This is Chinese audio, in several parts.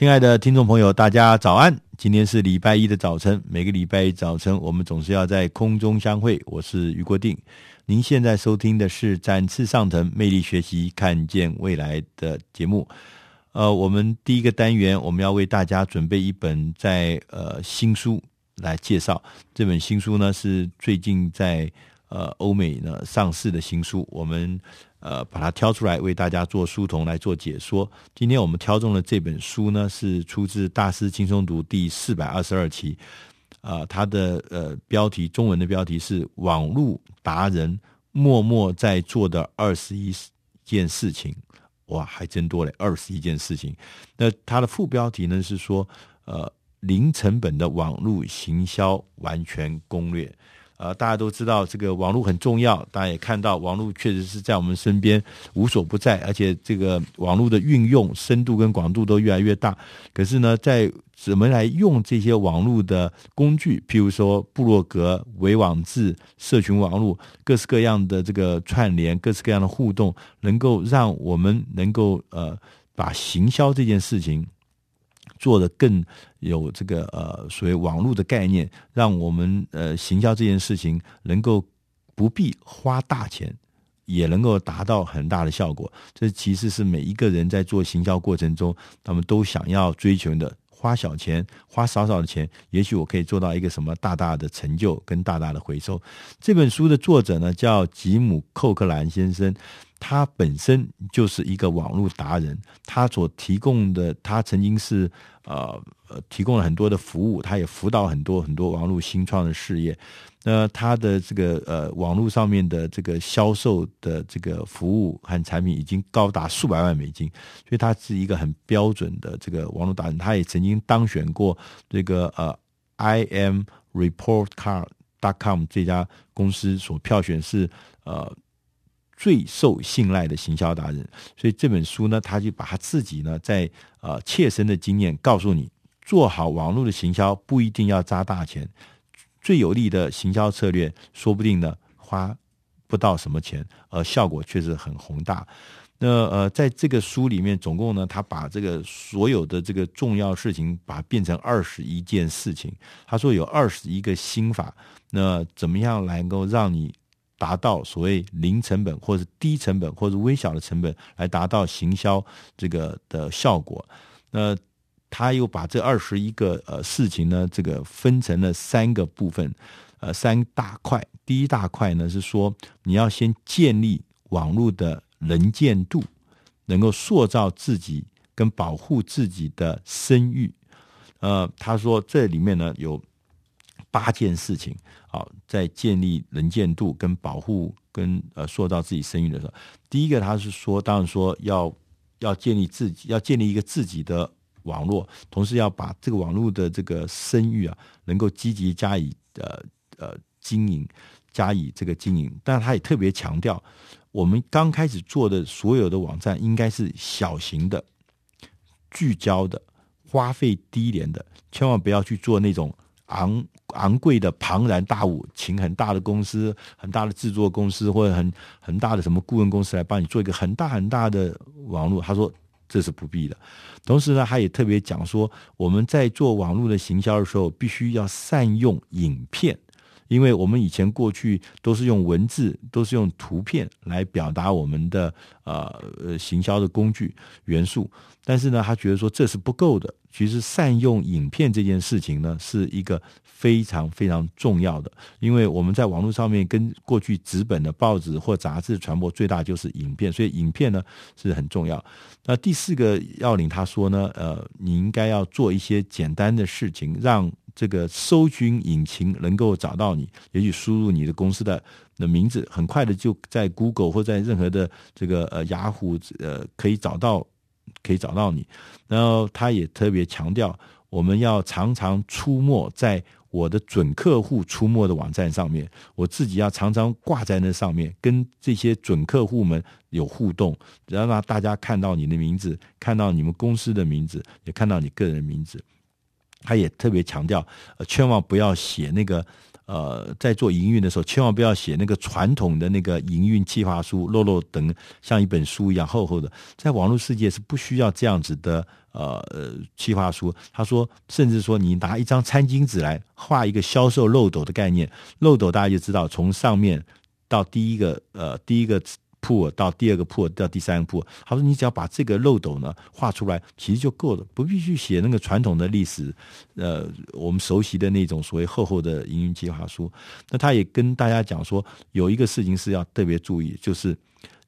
亲爱的听众朋友，大家早安！今天是礼拜一的早晨，每个礼拜一早晨，我们总是要在空中相会。我是于国定，您现在收听的是《展翅上腾，魅力学习，看见未来》的节目。呃，我们第一个单元，我们要为大家准备一本在呃新书来介绍。这本新书呢，是最近在呃欧美呢上市的新书。我们。呃，把它挑出来为大家做书童来做解说。今天我们挑中的这本书呢，是出自《大师轻松读》第四百二十二期。啊、呃，它的呃标题，中文的标题是“网络达人默默在做的二十一件事情”。哇，还真多嘞，二十一件事情。那它的副标题呢是说，呃，零成本的网络行销完全攻略。呃，大家都知道这个网络很重要，大家也看到网络确实是在我们身边无所不在，而且这个网络的运用深度跟广度都越来越大。可是呢，在怎么来用这些网络的工具，譬如说部落格、微网志、社群网络，各式各样的这个串联，各式各样的互动，能够让我们能够呃把行销这件事情。做得更有这个呃所谓网络的概念，让我们呃行销这件事情能够不必花大钱，也能够达到很大的效果。这其实是每一个人在做行销过程中，他们都想要追求的。花小钱，花少少的钱，也许我可以做到一个什么大大的成就跟大大的回收。这本书的作者呢，叫吉姆·寇克兰先生。他本身就是一个网络达人，他所提供的，他曾经是呃呃提供了很多的服务，他也辅导很多很多网络新创的事业。那他的这个呃网络上面的这个销售的这个服务和产品已经高达数百万美金，所以他是一个很标准的这个网络达人。他也曾经当选过这个呃 I M Report Card dot com 这家公司所票选是呃。最受信赖的行销达人，所以这本书呢，他就把他自己呢，在呃切身的经验告诉你，做好网络的行销不一定要砸大钱，最有利的行销策略，说不定呢花不到什么钱，而效果却是很宏大。那呃，在这个书里面，总共呢，他把这个所有的这个重要事情，把它变成二十一件事情。他说有二十一个心法，那怎么样能够让你达到所谓零成本，或者低成本，或者微小的成本，来达到行销这个的效果。那他又把这二十一个呃事情呢，这个分成了三个部分，呃，三大块。第一大块呢是说，你要先建立网络的能见度，能够塑造自己跟保护自己的声誉。呃，他说这里面呢有。八件事情，好，在建立能见度跟保护跟呃塑造自己声誉的时候，第一个他是说，当然说要要建立自己，要建立一个自己的网络，同时要把这个网络的这个声誉啊，能够积极加以呃呃经营，加以这个经营。但是他也特别强调，我们刚开始做的所有的网站应该是小型的、聚焦的、花费低廉的，千万不要去做那种。昂昂贵的庞然大物，请很大的公司、很大的制作公司或者很很大的什么顾问公司来帮你做一个很大很大的网络。他说这是不必的。同时呢，他也特别讲说，我们在做网络的行销的时候，必须要善用影片。因为我们以前过去都是用文字，都是用图片来表达我们的呃呃行销的工具元素，但是呢，他觉得说这是不够的。其实善用影片这件事情呢，是一个非常非常重要的。因为我们在网络上面跟过去纸本的报纸或杂志传播最大就是影片，所以影片呢是很重要。那第四个要领他说呢，呃，你应该要做一些简单的事情，让。这个搜寻引擎能够找到你，也许输入你的公司的的名字，很快的就在 Google 或在任何的这个呃雅虎呃可以找到，可以找到你。然后他也特别强调，我们要常常出没在我的准客户出没的网站上面，我自己要常常挂在那上面，跟这些准客户们有互动，然后让大家看到你的名字，看到你们公司的名字，也看到你个人名字。他也特别强调，呃，千万不要写那个呃，在做营运的时候，千万不要写那个传统的那个营运计划书，漏漏等像一本书一样厚厚的。在网络世界是不需要这样子的呃计划书。他说，甚至说你拿一张餐巾纸来画一个销售漏斗的概念，漏斗大家就知道，从上面到第一个呃第一个。铺到第二个铺到第三个铺，他说：“你只要把这个漏斗呢画出来，其实就够了，不必去写那个传统的历史，呃，我们熟悉的那种所谓厚厚的营运计划书。”那他也跟大家讲说，有一个事情是要特别注意，就是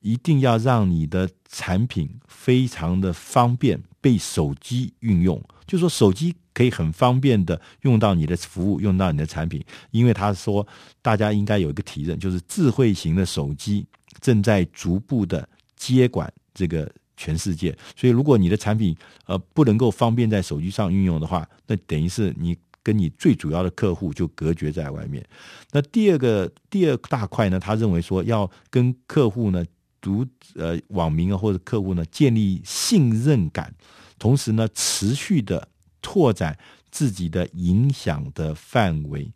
一定要让你的产品非常的方便被手机运用，就说手机可以很方便的用到你的服务，用到你的产品，因为他说大家应该有一个提认，就是智慧型的手机。正在逐步的接管这个全世界，所以如果你的产品呃不能够方便在手机上运用的话，那等于是你跟你最主要的客户就隔绝在外面。那第二个第二大块呢，他认为说要跟客户呢读呃网民啊或者客户呢建立信任感，同时呢持续的拓展自己的影响的范围。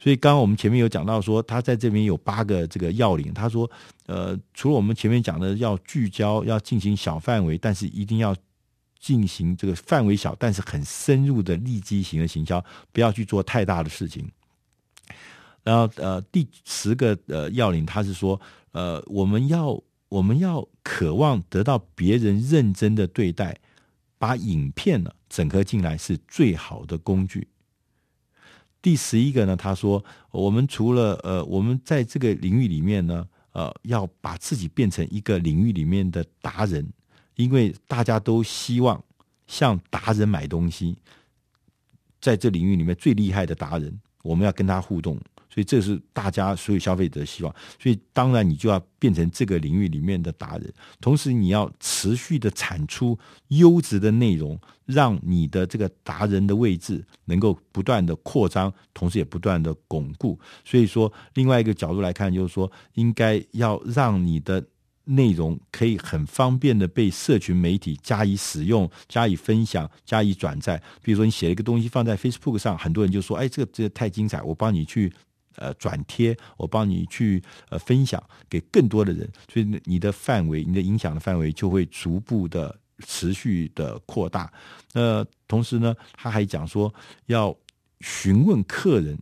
所以，刚刚我们前面有讲到说，他在这边有八个这个要领。他说，呃，除了我们前面讲的要聚焦，要进行小范围，但是一定要进行这个范围小，但是很深入的利基型的行销，不要去做太大的事情。然后，呃，第十个呃要领，他是说，呃，我们要我们要渴望得到别人认真的对待，把影片呢整合进来是最好的工具。第十一个呢，他说，我们除了呃，我们在这个领域里面呢，呃，要把自己变成一个领域里面的达人，因为大家都希望向达人买东西，在这领域里面最厉害的达人，我们要跟他互动。所以这是大家所有消费者的希望，所以当然你就要变成这个领域里面的达人，同时你要持续的产出优质的内容，让你的这个达人的位置能够不断的扩张，同时也不断的巩固。所以说，另外一个角度来看，就是说应该要让你的内容可以很方便的被社群媒体加以使用、加以分享、加以转载。比如说，你写了一个东西放在 Facebook 上，很多人就说：“哎，这个这个太精彩，我帮你去。”呃，转贴我帮你去呃分享给更多的人，所以你的范围、你的影响的范围就会逐步的持续的扩大。那、同时呢，他还讲说要询问客人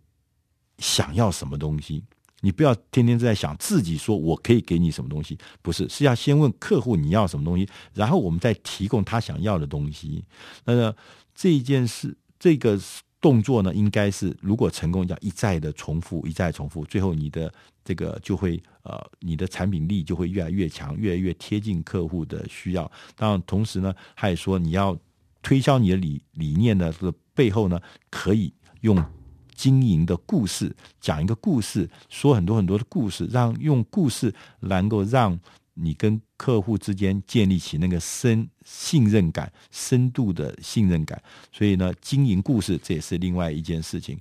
想要什么东西，你不要天天在想自己说我可以给你什么东西，不是，是要先问客户你要什么东西，然后我们再提供他想要的东西。那、这一件事，这个。动作呢，应该是如果成功，要一再的重复，一再重复，最后你的这个就会呃，你的产品力就会越来越强，越来越贴近客户的需要。当然，同时呢，他也说你要推销你的理理念的这背后呢，可以用经营的故事讲一个故事，说很多很多的故事，让用故事能够让。你跟客户之间建立起那个深信任感、深度的信任感，所以呢，经营故事这也是另外一件事情，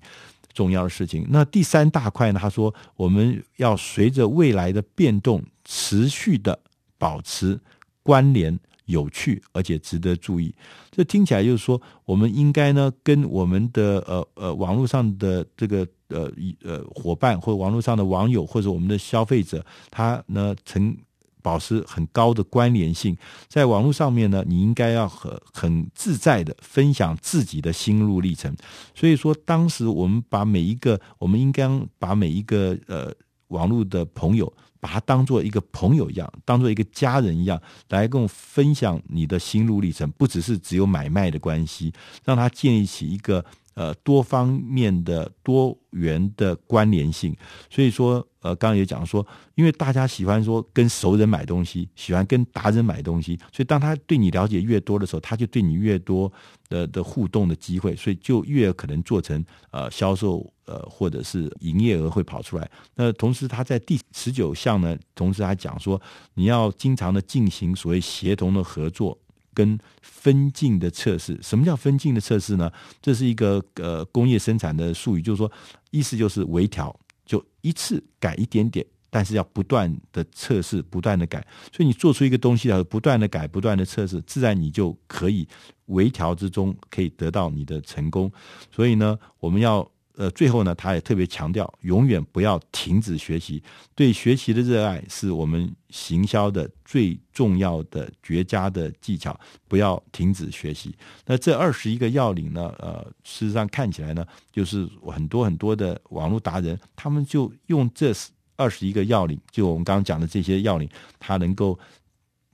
重要的事情。那第三大块呢，他说我们要随着未来的变动，持续的保持关联、有趣而且值得注意。这听起来就是说，我们应该呢，跟我们的呃呃网络上的这个呃呃伙伴，或网络上的网友，或者我们的消费者，他呢曾。保持很高的关联性，在网络上面呢，你应该要很很自在的分享自己的心路历程。所以说，当时我们把每一个，我们应该把每一个呃网络的朋友，把他当做一个朋友一样，当做一个家人一样，来跟我分享你的心路历程，不只是只有买卖的关系，让他建立起一个。呃，多方面的多元的关联性，所以说，呃，刚刚也讲说，因为大家喜欢说跟熟人买东西，喜欢跟达人买东西，所以当他对你了解越多的时候，他就对你越多的的互动的机会，所以就越可能做成呃销售呃或者是营业额会跑出来。那同时他在第十九项呢，同时还讲说，你要经常的进行所谓协同的合作。跟分镜的测试，什么叫分镜的测试呢？这是一个呃工业生产的术语，就是说意思就是微调，就一次改一点点，但是要不断的测试，不断的改。所以你做出一个东西来，不断的改，不断的测试，自然你就可以微调之中可以得到你的成功。所以呢，我们要呃，最后呢，他也特别强调，永远不要停止学习。对学习的热爱是我们行销的最重要的绝佳的技巧，不要停止学习。那这二十一个要领呢，呃，事实上看起来呢，就是很多很多的网络达人，他们就用这二十一个要领，就我们刚刚讲的这些要领，他能够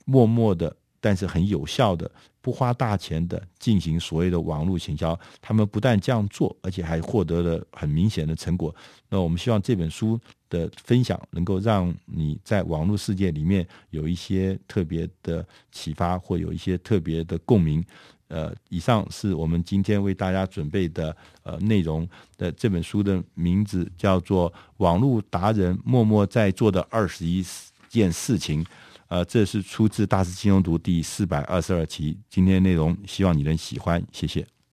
默默的。但是很有效的，不花大钱的进行所谓的网络行销，他们不但这样做，而且还获得了很明显的成果。那我们希望这本书的分享能够让你在网络世界里面有一些特别的启发，或有一些特别的共鸣。呃，以上是我们今天为大家准备的呃内容的这本书的名字叫做《网络达人默默在做的二十一件事情》。呃，这是出自《大师金融读》第四百二十二期。今天内容希望你能喜欢，谢谢。